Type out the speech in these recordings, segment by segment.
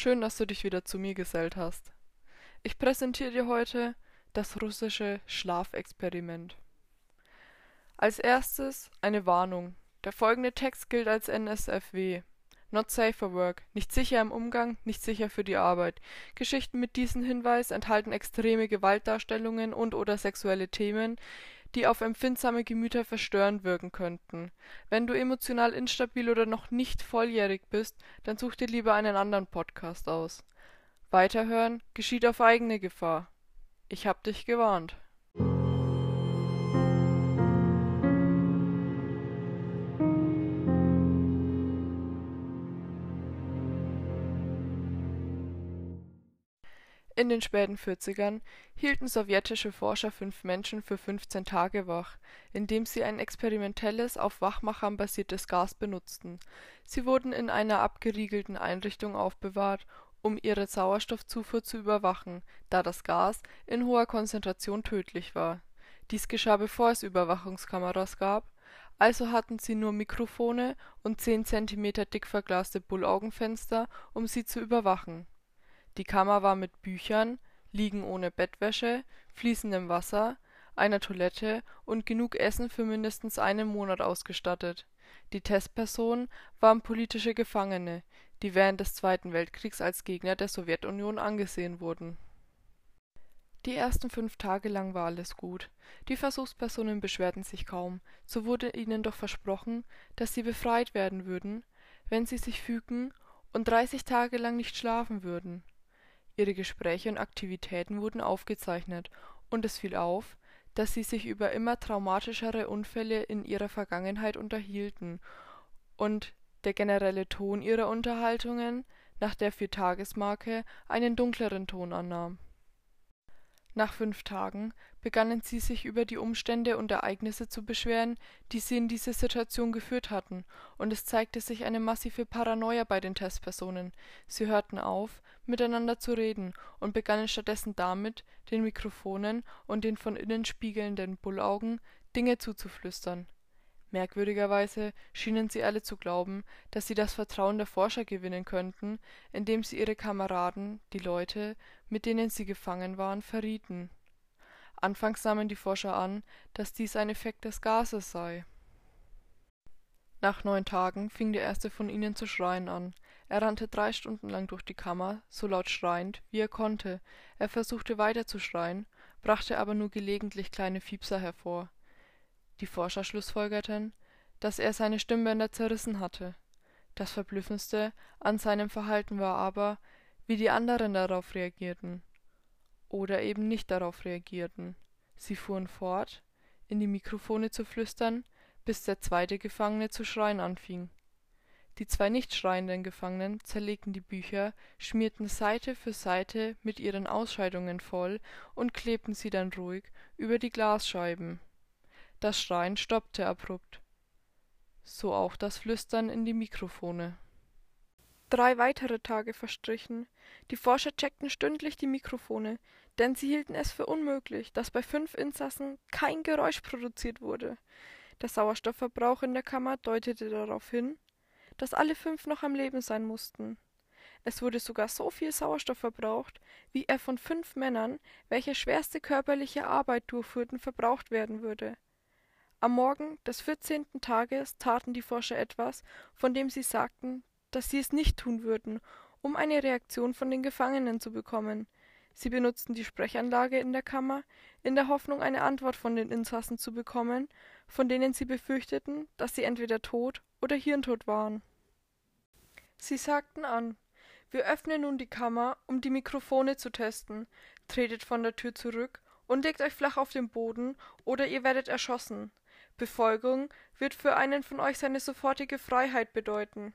Schön, dass du dich wieder zu mir gesellt hast. Ich präsentiere dir heute das russische Schlafexperiment. Als erstes eine Warnung. Der folgende Text gilt als NSFW. Not safe for work. Nicht sicher im Umgang, nicht sicher für die Arbeit. Geschichten mit diesem Hinweis enthalten extreme Gewaltdarstellungen und oder sexuelle Themen, die auf empfindsame Gemüter verstörend wirken könnten. Wenn du emotional instabil oder noch nicht volljährig bist, dann such dir lieber einen anderen Podcast aus. Weiterhören geschieht auf eigene Gefahr. Ich hab dich gewarnt. In den späten 40ern hielten sowjetische Forscher fünf Menschen für 15 Tage wach, indem sie ein experimentelles, auf Wachmachern basiertes Gas benutzten. Sie wurden in einer abgeriegelten Einrichtung aufbewahrt, um ihre Sauerstoffzufuhr zu überwachen, da das Gas in hoher Konzentration tödlich war. Dies geschah bevor es Überwachungskameras gab, also hatten sie nur Mikrofone und 10 cm dick verglaste Bullaugenfenster, um sie zu überwachen die Kammer war mit Büchern, Liegen ohne Bettwäsche, fließendem Wasser, einer Toilette und genug Essen für mindestens einen Monat ausgestattet. Die Testpersonen waren politische Gefangene, die während des Zweiten Weltkriegs als Gegner der Sowjetunion angesehen wurden. Die ersten fünf Tage lang war alles gut. Die Versuchspersonen beschwerten sich kaum, so wurde ihnen doch versprochen, dass sie befreit werden würden, wenn sie sich fügen und 30 Tage lang nicht schlafen würden. Ihre Gespräche und Aktivitäten wurden aufgezeichnet, und es fiel auf, dass sie sich über immer traumatischere Unfälle in ihrer Vergangenheit unterhielten, und der generelle Ton ihrer Unterhaltungen nach der Viertagesmarke einen dunkleren Ton annahm nach fünf Tagen begannen sie sich über die Umstände und Ereignisse zu beschweren, die sie in diese Situation geführt hatten, und es zeigte sich eine massive Paranoia bei den Testpersonen. Sie hörten auf, miteinander zu reden und begannen stattdessen damit, den Mikrofonen und den von innen spiegelnden Bullaugen Dinge zuzuflüstern Merkwürdigerweise schienen sie alle zu glauben, dass sie das Vertrauen der Forscher gewinnen könnten, indem sie ihre Kameraden, die Leute, mit denen sie gefangen waren, verrieten. Anfangs nahmen die Forscher an, dass dies ein Effekt des Gases sei. Nach neun Tagen fing der erste von ihnen zu schreien an. Er rannte drei Stunden lang durch die Kammer, so laut schreiend, wie er konnte. Er versuchte weiter zu schreien, brachte aber nur gelegentlich kleine Fiepser hervor die Forscher schlussfolgerten, dass er seine Stimmbänder zerrissen hatte. Das Verblüffendste an seinem Verhalten war aber, wie die anderen darauf reagierten. Oder eben nicht darauf reagierten. Sie fuhren fort, in die Mikrofone zu flüstern, bis der zweite Gefangene zu schreien anfing. Die zwei nicht schreienden Gefangenen zerlegten die Bücher, schmierten Seite für Seite mit ihren Ausscheidungen voll und klebten sie dann ruhig über die Glasscheiben das Schreien stoppte abrupt. So auch das Flüstern in die Mikrofone. Drei weitere Tage verstrichen. Die Forscher checkten stündlich die Mikrofone, denn sie hielten es für unmöglich, dass bei fünf Insassen kein Geräusch produziert wurde. Der Sauerstoffverbrauch in der Kammer deutete darauf hin, dass alle fünf noch am Leben sein mussten. Es wurde sogar so viel Sauerstoff verbraucht, wie er von fünf Männern, welche schwerste körperliche Arbeit durchführten, verbraucht werden würde. Am Morgen des vierzehnten Tages taten die Forscher etwas, von dem sie sagten, dass sie es nicht tun würden, um eine Reaktion von den Gefangenen zu bekommen. Sie benutzten die Sprechanlage in der Kammer, in der Hoffnung, eine Antwort von den Insassen zu bekommen, von denen sie befürchteten, dass sie entweder tot oder hirntot waren. Sie sagten an Wir öffnen nun die Kammer, um die Mikrofone zu testen. Tretet von der Tür zurück und legt euch flach auf den Boden, oder ihr werdet erschossen. Befolgung wird für einen von euch seine sofortige Freiheit bedeuten.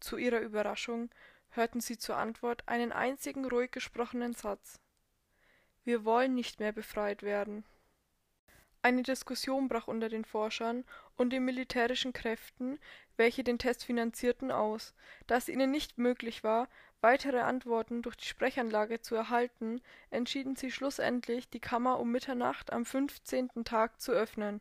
Zu ihrer Überraschung hörten sie zur Antwort einen einzigen ruhig gesprochenen Satz. Wir wollen nicht mehr befreit werden. Eine Diskussion brach unter den Forschern und den militärischen Kräften, welche den Test finanzierten, aus. Da es ihnen nicht möglich war, weitere Antworten durch die Sprechanlage zu erhalten, entschieden sie schlussendlich, die Kammer um Mitternacht am fünfzehnten Tag zu öffnen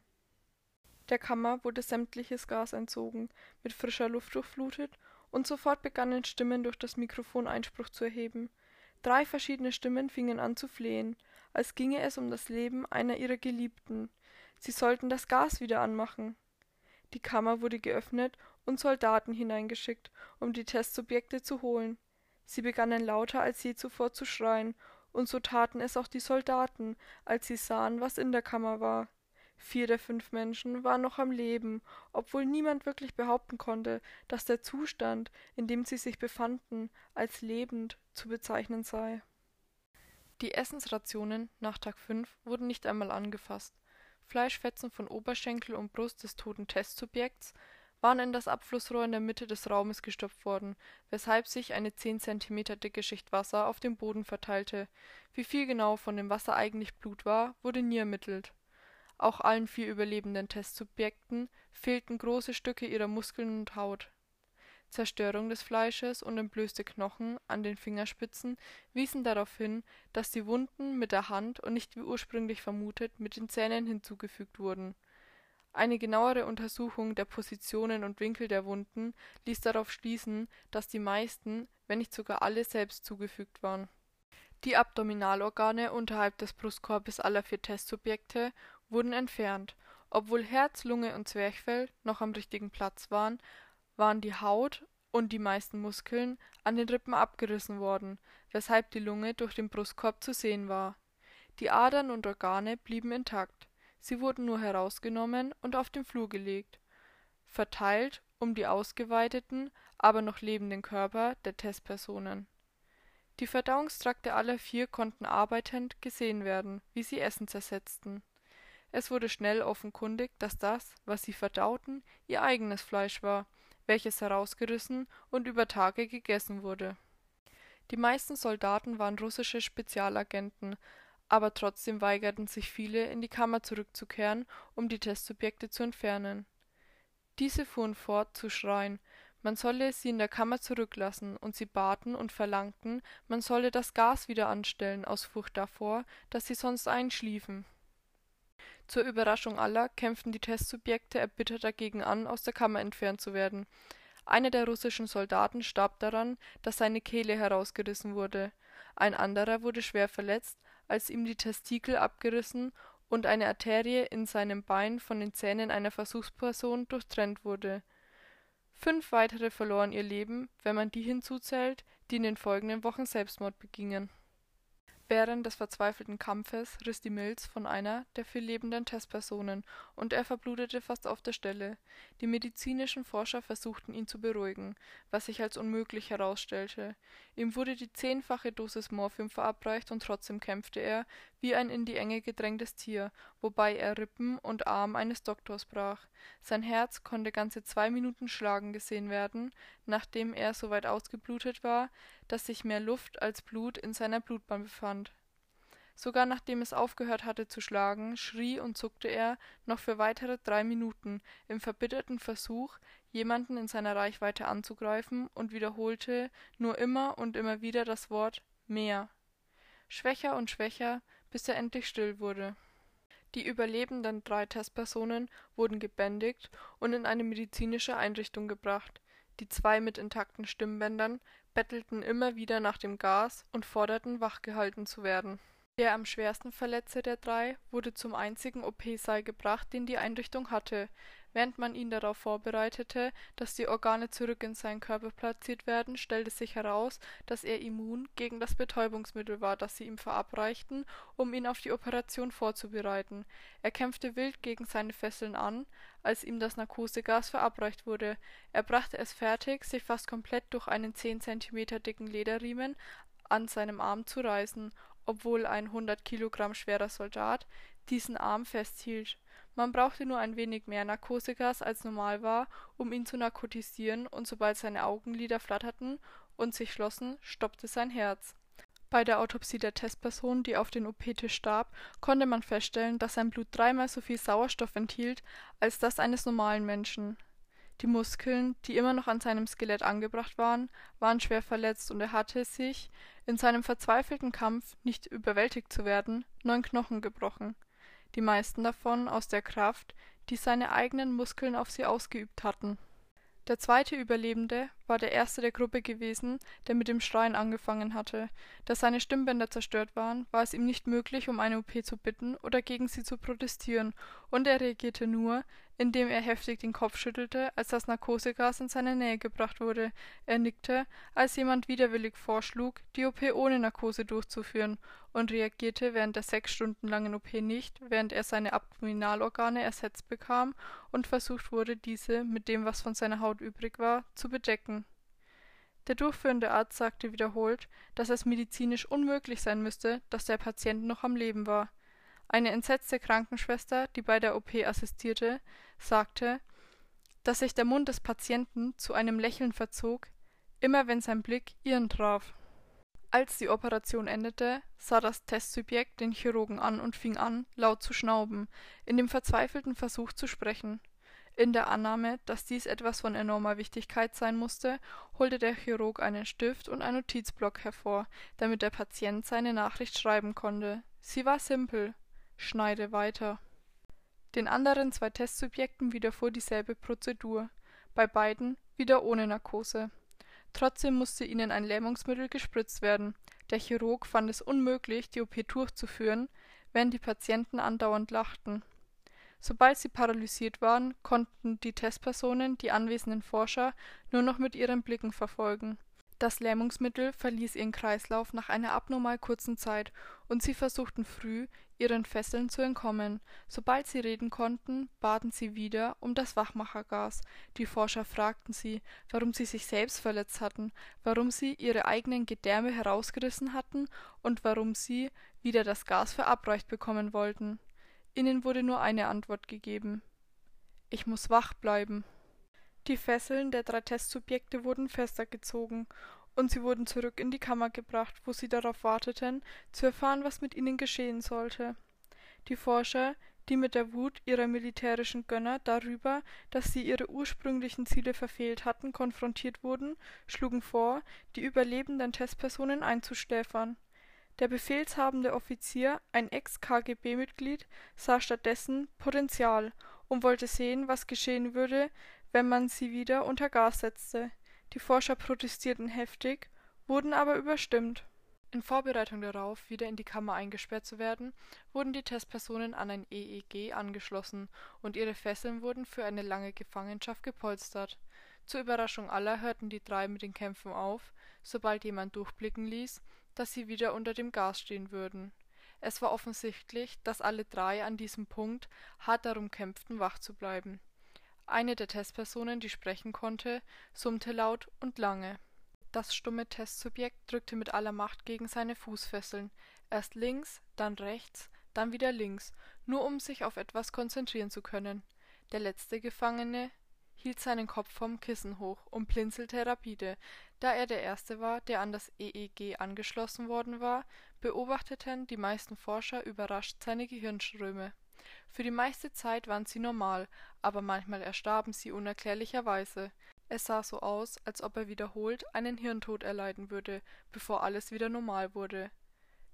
der Kammer wurde sämtliches Gas entzogen, mit frischer Luft durchflutet Und sofort begannen Stimmen durch das Mikrofon Einspruch zu erheben. Drei verschiedene Stimmen fingen an zu flehen, als ginge es um das Leben einer ihrer Geliebten. Sie sollten das Gas wieder anmachen. Die Kammer wurde geöffnet und Soldaten hineingeschickt, um die Testsubjekte zu holen. Sie begannen lauter als je zuvor zu schreien, und so taten es auch die Soldaten, als sie sahen, was in der Kammer war. Vier der fünf Menschen waren noch am Leben, obwohl niemand wirklich behaupten konnte, dass der Zustand, in dem sie sich befanden, als lebend zu bezeichnen sei. Die Essensrationen nach Tag fünf wurden nicht einmal angefasst. Fleischfetzen von Oberschenkel und Brust des toten Testsubjekts waren in das Abflussrohr in der Mitte des Raumes gestopft worden, weshalb sich eine zehn Zentimeter dicke Schicht Wasser auf dem Boden verteilte. Wie viel genau von dem Wasser eigentlich Blut war, wurde nie ermittelt. Auch allen vier überlebenden Testsubjekten fehlten große Stücke ihrer Muskeln und Haut. Zerstörung des Fleisches und entblößte Knochen an den Fingerspitzen wiesen darauf hin, dass die Wunden mit der Hand und nicht wie ursprünglich vermutet mit den Zähnen hinzugefügt wurden. Eine genauere Untersuchung der Positionen und Winkel der Wunden ließ darauf schließen, dass die meisten, wenn nicht sogar alle selbst zugefügt waren. Die Abdominalorgane unterhalb des Brustkorbes aller vier Testsubjekte wurden entfernt. Obwohl Herz, Lunge und Zwerchfell noch am richtigen Platz waren, waren die Haut und die meisten Muskeln an den Rippen abgerissen worden, weshalb die Lunge durch den Brustkorb zu sehen war. Die Adern und Organe blieben intakt, sie wurden nur herausgenommen und auf den Flur gelegt, verteilt um die ausgeweiteten, aber noch lebenden Körper der Testpersonen. Die Verdauungstrakte aller vier konnten arbeitend gesehen werden, wie sie Essen zersetzten. Es wurde schnell offenkundig, dass das, was sie verdauten, ihr eigenes Fleisch war, welches herausgerissen und über Tage gegessen wurde. Die meisten Soldaten waren russische Spezialagenten, aber trotzdem weigerten sich viele, in die Kammer zurückzukehren, um die Testsubjekte zu entfernen. Diese fuhren fort zu schreien, man solle sie in der Kammer zurücklassen, und sie baten und verlangten, man solle das Gas wieder anstellen, aus Furcht davor, dass sie sonst einschliefen. Zur Überraschung aller kämpften die Testsubjekte erbittert dagegen an, aus der Kammer entfernt zu werden. Einer der russischen Soldaten starb daran, dass seine Kehle herausgerissen wurde. Ein anderer wurde schwer verletzt, als ihm die Testikel abgerissen und eine Arterie in seinem Bein von den Zähnen einer Versuchsperson durchtrennt wurde. Fünf weitere verloren ihr Leben, wenn man die hinzuzählt, die in den folgenden Wochen Selbstmord begingen Während des verzweifelten Kampfes riss die Milz von einer der vier lebenden Testpersonen, und er verblutete fast auf der Stelle. Die medizinischen Forscher versuchten ihn zu beruhigen, was sich als unmöglich herausstellte. Ihm wurde die zehnfache Dosis Morphium verabreicht und trotzdem kämpfte er, wie ein in die Enge gedrängtes Tier, wobei er Rippen und Arm eines Doktors brach. Sein Herz konnte ganze zwei Minuten schlagen gesehen werden, nachdem er so weit ausgeblutet war, dass sich mehr Luft als Blut in seiner Blutbahn befand. Sogar nachdem es aufgehört hatte zu schlagen, schrie und zuckte er noch für weitere drei Minuten im verbitterten Versuch, jemanden in seiner Reichweite anzugreifen und wiederholte nur immer und immer wieder das Wort mehr. Schwächer und schwächer, bis er endlich still wurde. Die überlebenden drei Testpersonen wurden gebändigt und in eine medizinische Einrichtung gebracht. Die zwei mit intakten Stimmbändern bettelten immer wieder nach dem Gas und forderten, wachgehalten zu werden. Der am schwersten Verletzte der drei wurde zum einzigen OP-Saal gebracht, den die Einrichtung hatte. Während man ihn darauf vorbereitete, dass die Organe zurück in seinen Körper platziert werden, stellte sich heraus, dass er immun gegen das Betäubungsmittel war, das sie ihm verabreichten, um ihn auf die Operation vorzubereiten. Er kämpfte wild gegen seine Fesseln an, als ihm das Narkosegas verabreicht wurde. Er brachte es fertig, sich fast komplett durch einen zehn Zentimeter dicken Lederriemen an seinem Arm zu reißen, obwohl ein hundert Kilogramm schwerer Soldat diesen Arm festhielt. Man brauchte nur ein wenig mehr Narkosegas als normal war, um ihn zu narkotisieren, und sobald seine Augenlider flatterten und sich schlossen, stoppte sein Herz. Bei der Autopsie der Testperson, die auf den OP-Tisch starb, konnte man feststellen, dass sein Blut dreimal so viel Sauerstoff enthielt als das eines normalen Menschen. Die Muskeln, die immer noch an seinem Skelett angebracht waren, waren schwer verletzt und er hatte sich, in seinem verzweifelten Kampf, nicht überwältigt zu werden, neun Knochen gebrochen die meisten davon aus der Kraft, die seine eigenen Muskeln auf sie ausgeübt hatten. Der zweite Überlebende war der erste der Gruppe gewesen, der mit dem Schreien angefangen hatte. Da seine Stimmbänder zerstört waren, war es ihm nicht möglich, um eine OP zu bitten oder gegen sie zu protestieren, und er reagierte nur, indem er heftig den Kopf schüttelte, als das Narkosegas in seine Nähe gebracht wurde. Er nickte, als jemand widerwillig vorschlug, die OP ohne Narkose durchzuführen, und reagierte während der sechs Stunden langen OP nicht, während er seine Abdominalorgane ersetzt bekam und versucht wurde, diese mit dem, was von seiner Haut übrig war, zu bedecken. Der durchführende Arzt sagte wiederholt, dass es medizinisch unmöglich sein müsste, dass der Patient noch am Leben war. Eine entsetzte Krankenschwester, die bei der OP assistierte, sagte, dass sich der Mund des Patienten zu einem Lächeln verzog, immer wenn sein Blick ihren traf. Als die Operation endete, sah das Testsubjekt den Chirurgen an und fing an, laut zu schnauben, in dem verzweifelten Versuch zu sprechen. In der Annahme, dass dies etwas von enormer Wichtigkeit sein musste, holte der Chirurg einen Stift und einen Notizblock hervor, damit der Patient seine Nachricht schreiben konnte. Sie war simpel. Schneide weiter. Den anderen zwei Testsubjekten widerfuhr dieselbe Prozedur, bei beiden wieder ohne Narkose. Trotzdem musste ihnen ein Lähmungsmittel gespritzt werden. Der Chirurg fand es unmöglich, die OP durchzuführen, während die Patienten andauernd lachten. Sobald sie paralysiert waren, konnten die Testpersonen die anwesenden Forscher nur noch mit ihren Blicken verfolgen das Lähmungsmittel verließ ihren Kreislauf nach einer abnormal kurzen Zeit, und sie versuchten früh, ihren Fesseln zu entkommen. Sobald sie reden konnten, baten sie wieder um das Wachmachergas. Die Forscher fragten sie, warum sie sich selbst verletzt hatten, warum sie ihre eigenen Gedärme herausgerissen hatten und warum sie wieder das Gas verabreicht bekommen wollten. Ihnen wurde nur eine Antwort gegeben. Ich muss wach bleiben. Die Fesseln der drei Testsubjekte wurden fester gezogen, und sie wurden zurück in die Kammer gebracht, wo sie darauf warteten, zu erfahren, was mit ihnen geschehen sollte. Die Forscher, die mit der Wut ihrer militärischen Gönner darüber, dass sie ihre ursprünglichen Ziele verfehlt hatten, konfrontiert wurden, schlugen vor, die überlebenden Testpersonen einzuschläfern. Der befehlshabende Offizier, ein Ex-KGB-Mitglied, sah stattdessen Potenzial und wollte sehen, was geschehen würde, wenn man sie wieder unter Gas setzte. Die Forscher protestierten heftig, wurden aber überstimmt. In Vorbereitung darauf, wieder in die Kammer eingesperrt zu werden, wurden die Testpersonen an ein EEG angeschlossen und ihre Fesseln wurden für eine lange Gefangenschaft gepolstert. Zur Überraschung aller hörten die drei mit den Kämpfen auf, sobald jemand durchblicken ließ, dass sie wieder unter dem Gas stehen würden. Es war offensichtlich, dass alle drei an diesem Punkt hart darum kämpften, wach zu bleiben. Eine der Testpersonen, die sprechen konnte, summte laut und lange. Das stumme Testsubjekt drückte mit aller Macht gegen seine Fußfesseln, erst links, dann rechts, dann wieder links, nur um sich auf etwas konzentrieren zu können. Der letzte Gefangene hielt seinen Kopf vom Kissen hoch und blinzelte rapide. Da er der Erste war, der an das EEG angeschlossen worden war, beobachteten die meisten Forscher überrascht seine Gehirnströme. Für die meiste Zeit waren sie normal, aber manchmal erstarben sie unerklärlicherweise. Es sah so aus, als ob er wiederholt einen Hirntod erleiden würde, bevor alles wieder normal wurde.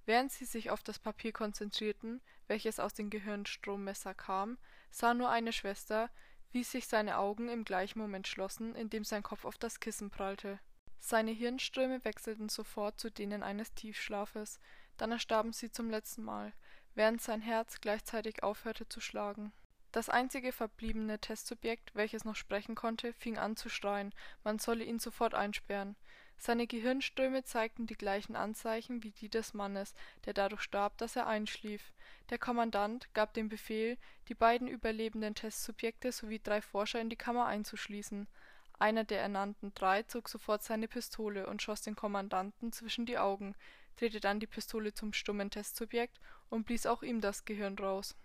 Während sie sich auf das Papier konzentrierten, welches aus dem Gehirnstrommesser kam, sah nur eine Schwester, wie sich seine Augen im gleichen Moment schlossen, indem sein Kopf auf das Kissen prallte. Seine Hirnströme wechselten sofort zu denen eines Tiefschlafes, dann erstarben sie zum letzten Mal während sein Herz gleichzeitig aufhörte zu schlagen. Das einzige verbliebene Testsubjekt, welches noch sprechen konnte, fing an zu schreien, man solle ihn sofort einsperren. Seine Gehirnströme zeigten die gleichen Anzeichen wie die des Mannes, der dadurch starb, dass er einschlief. Der Kommandant gab den Befehl, die beiden überlebenden Testsubjekte sowie drei Forscher in die Kammer einzuschließen. Einer der ernannten drei zog sofort seine Pistole und schoss den Kommandanten zwischen die Augen drehte dann die Pistole zum stummen Testsubjekt und blies auch ihm das Gehirn raus.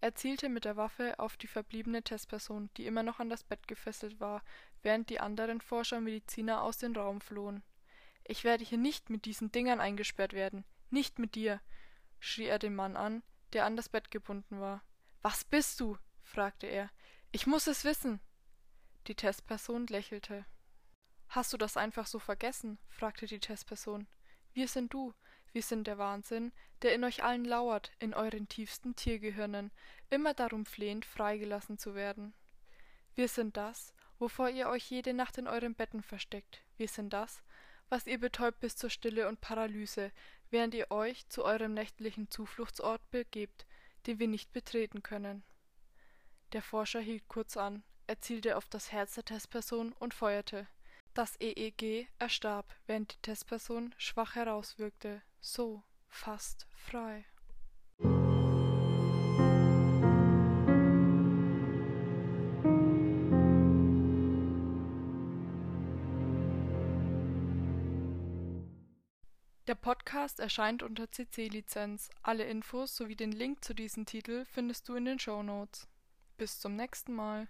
Er zielte mit der Waffe auf die verbliebene Testperson, die immer noch an das Bett gefesselt war, während die anderen Forscher und Mediziner aus dem Raum flohen. Ich werde hier nicht mit diesen Dingern eingesperrt werden. Nicht mit dir, schrie er den Mann an, der an das Bett gebunden war. Was bist du? fragte er. Ich muss es wissen. Die Testperson lächelte. Hast du das einfach so vergessen? fragte die Testperson. Wir sind du, wir sind der Wahnsinn, der in euch allen lauert, in euren tiefsten Tiergehirnen, immer darum flehend, freigelassen zu werden. Wir sind das, wovor ihr euch jede Nacht in euren Betten versteckt. Wir sind das, was ihr betäubt bis zur Stille und Paralyse, während ihr euch zu eurem nächtlichen Zufluchtsort begebt, den wir nicht betreten können. Der Forscher hielt kurz an, er zielte auf das Herz der Testperson und feuerte. Das EEG erstarb, während die Testperson schwach herauswirkte. So, fast frei. Podcast erscheint unter CC-Lizenz. Alle Infos sowie den Link zu diesem Titel findest du in den Show Notes. Bis zum nächsten Mal.